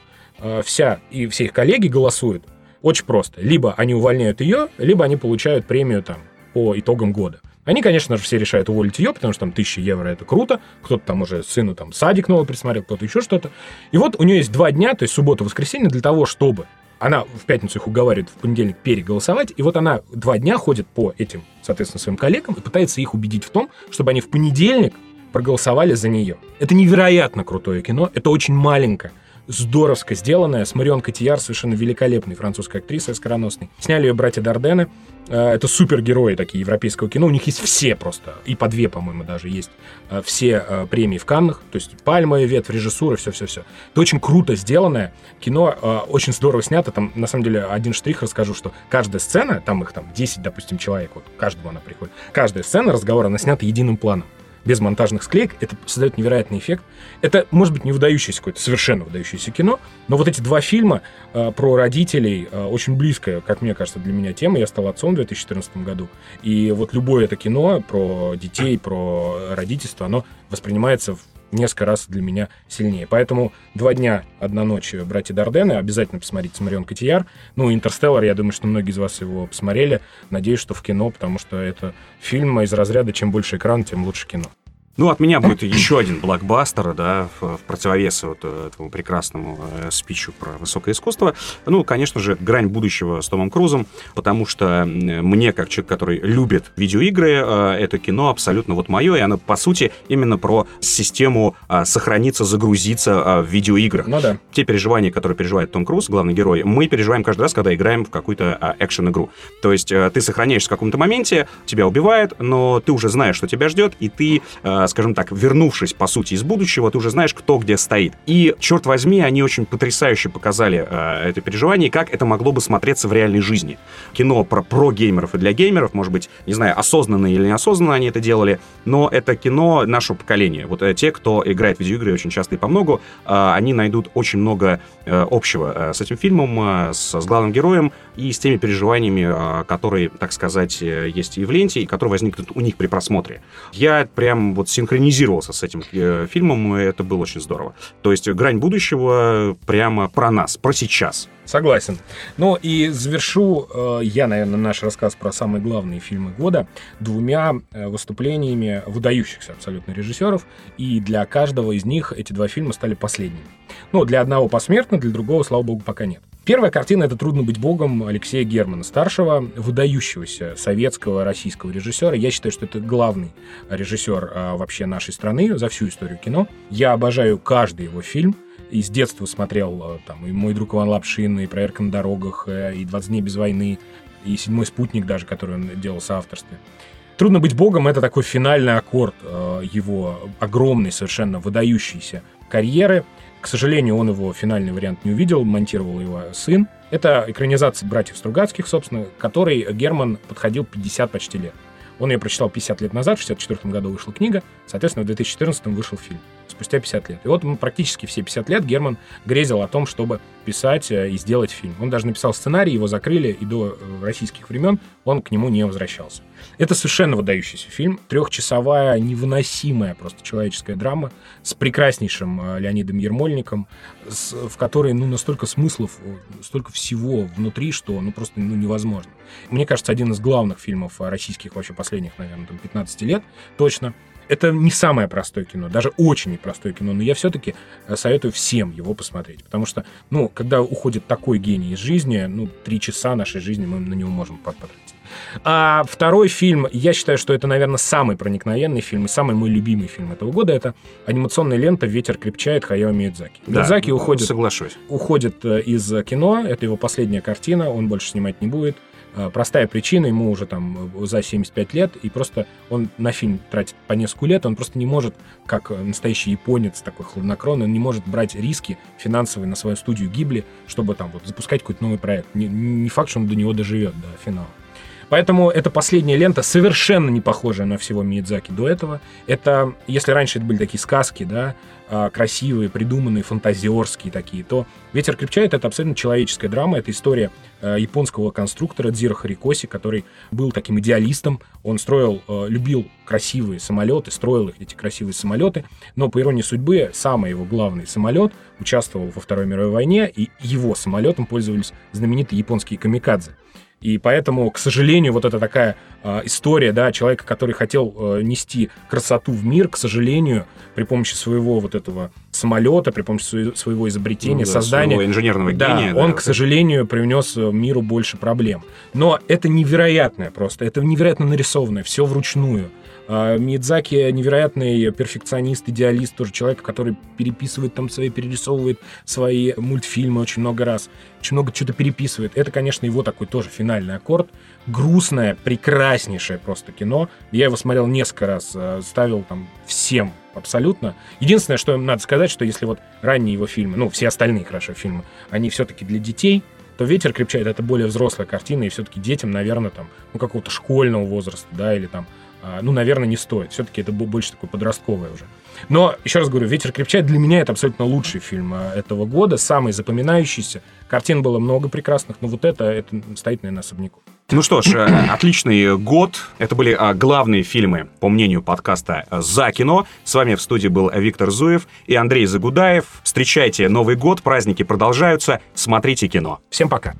вся и все их коллеги голосуют очень просто. Либо они увольняют ее, либо они получают премию там по итогам года. Они, конечно же, все решают уволить ее, потому что там 1000 евро это круто. Кто-то там уже сыну там садик новый присмотрел, кто-то еще что-то. И вот у нее есть два дня, то есть суббота-воскресенье, для того, чтобы она в пятницу их уговаривает в понедельник переголосовать, и вот она два дня ходит по этим, соответственно, своим коллегам и пытается их убедить в том, чтобы они в понедельник проголосовали за нее. Это невероятно крутое кино, это очень маленькое здоровско сделанная, с Марион Котияр, совершенно великолепной французской актрисой скороносной. Сняли ее братья Дардены. Э, это супергерои такие европейского кино. У них есть все просто, и по две, по-моему, даже есть, э, все э, премии в Каннах. То есть пальмовая ветвь, режиссура, все-все-все. Это очень круто сделанное. Кино очень здорово снято. Там, на самом деле, один штрих расскажу, что каждая сцена, там их там 10, допустим, человек, вот каждому она приходит. Каждая сцена разговора, она снята единым планом без монтажных склеек, это создает невероятный эффект. Это, может быть, не выдающееся какое-то, совершенно выдающееся кино, но вот эти два фильма э, про родителей, э, очень близкая, как мне кажется, для меня тема. Я стал отцом в 2014 году, и вот любое это кино про детей, про родительство, оно воспринимается в несколько раз для меня сильнее. Поэтому «Два дня, одна ночь» «Братья Дардены» обязательно посмотрите Марион Котияр. Ну, «Интерстеллар», я думаю, что многие из вас его посмотрели. Надеюсь, что в кино, потому что это фильм из разряда «Чем больше экран, тем лучше кино». Ну, от меня будет еще один блокбастер, да, в, в противовес вот э, этому прекрасному э, спичу про высокое искусство. Ну, конечно же, «Грань будущего» с Томом Крузом, потому что мне, как человек, который любит видеоигры, э, это кино абсолютно вот мое, и оно, по сути, именно про систему э, сохраниться, загрузиться э, в видеоиграх. Ну да. Те переживания, которые переживает Том Круз, главный герой, мы переживаем каждый раз, когда играем в какую-то э, экшен-игру. То есть э, ты сохраняешься в каком-то моменте, тебя убивают, но ты уже знаешь, что тебя ждет, и ты э, скажем так, вернувшись, по сути, из будущего, ты уже знаешь, кто где стоит. И, черт возьми, они очень потрясающе показали э, это переживание, как это могло бы смотреться в реальной жизни. Кино про, про геймеров и для геймеров, может быть, не знаю, осознанно или неосознанно они это делали, но это кино нашего поколения. Вот э, те, кто играет в видеоигры очень часто и по многу, э, они найдут очень много э, общего э, с этим фильмом, э, с, с главным героем и с теми переживаниями, э, которые, так сказать, э, есть и в ленте, и которые возникнут у них при просмотре. Я прям вот синхронизировался с этим э, фильмом, и это было очень здорово. То есть «Грань будущего» прямо про нас, про сейчас. Согласен. Ну и завершу э, я, наверное, наш рассказ про самые главные фильмы года двумя э, выступлениями выдающихся абсолютно режиссеров, и для каждого из них эти два фильма стали последними. Ну, для одного посмертно, для другого, слава богу, пока нет. Первая картина — это «Трудно быть богом» Алексея Германа, старшего, выдающегося советского, российского режиссера. Я считаю, что это главный режиссер а, вообще нашей страны за всю историю кино. Я обожаю каждый его фильм. И с детства смотрел а, там и «Мой друг Иван Лапшин», и «Проверка на дорогах», э, и «20 дней без войны», и «Седьмой спутник» даже, который он делал в соавторстве. «Трудно быть богом» — это такой финальный аккорд а, его огромной, совершенно выдающейся карьеры — к сожалению, он его финальный вариант не увидел, монтировал его сын. Это экранизация «Братьев Стругацких», собственно, которой Герман подходил 50 почти лет. Он ее прочитал 50 лет назад, в 1964 году вышла книга, соответственно, в 2014 вышел фильм спустя 50 лет. И вот практически все 50 лет Герман грезил о том, чтобы писать э, и сделать фильм. Он даже написал сценарий, его закрыли, и до э, российских времен он к нему не возвращался. Это совершенно выдающийся фильм. Трехчасовая, невыносимая просто человеческая драма с прекраснейшим э, Леонидом Ермольником, с, в которой ну, настолько смыслов, столько всего внутри, что ну, просто ну, невозможно. Мне кажется, один из главных фильмов российских вообще последних, наверное, там, 15 лет точно – это не самое простое кино, даже очень непростое кино, но я все-таки э, советую всем его посмотреть, потому что, ну, когда уходит такой гений из жизни, ну, три часа нашей жизни мы на него можем потратить. А второй фильм, я считаю, что это, наверное, самый проникновенный фильм и самый мой любимый фильм этого года. Это анимационная лента «Ветер крепчает» Хаяо Миядзаки. Да, Миядзаки уходит, соглашусь. уходит э, из кино, это его последняя картина, он больше снимать не будет. Э, простая причина, ему уже там за 75 лет, и просто он на фильм тратит по несколько лет, он просто не может, как настоящий японец такой хладнокровный, он не может брать риски финансовые на свою студию Гибли, чтобы там вот запускать какой-то новый проект. Не, не факт, что он до него доживет, до финала. Поэтому эта последняя лента совершенно не похожая на всего Миядзаки до этого. Это, если раньше это были такие сказки, да, а, красивые, придуманные, фантазерские такие, то «Ветер крепчает» — это абсолютно человеческая драма. Это история а, японского конструктора Дзиро Харикоси, который был таким идеалистом. Он строил, а, любил красивые самолеты, строил их, эти красивые самолеты. Но, по иронии судьбы, самый его главный самолет участвовал во Второй мировой войне, и его самолетом пользовались знаменитые японские камикадзе. И поэтому, к сожалению, вот эта такая э, история, да, человека, который хотел э, нести красоту в мир, к сожалению, при помощи своего вот этого самолета, при помощи своего, изобретения, ну, да, создания... Своего инженерного да, гения. Он, да, к сожалению, привнес э, миру больше проблем. Но это невероятное просто, это невероятно нарисованное, все вручную. А, Мидзаки невероятный перфекционист, идеалист, тоже человек, который переписывает там свои, перерисовывает свои мультфильмы очень много раз, очень много чего-то переписывает. Это, конечно, его такой тоже финальный аккорд. Грустное, прекраснейшее просто кино. Я его смотрел несколько раз, а, ставил там всем абсолютно. Единственное, что надо сказать, что если вот ранние его фильмы, ну, все остальные, хорошо, фильмы, они все-таки для детей, то «Ветер крепчает» — это более взрослая картина, и все-таки детям, наверное, там, ну, какого-то школьного возраста, да, или там ну, наверное, не стоит. Все-таки это больше такое подростковое уже. Но, еще раз говорю, «Ветер крепчает» для меня это абсолютно лучший фильм а, этого года, самый запоминающийся. Картин было много прекрасных, но вот это, это стоит, наверное, особняком. Ну что ж, э, отличный год. Это были а, главные фильмы, по мнению подкаста «За кино». С вами в студии был Виктор Зуев и Андрей Загудаев. Встречайте Новый год, праздники продолжаются. Смотрите кино. Всем пока.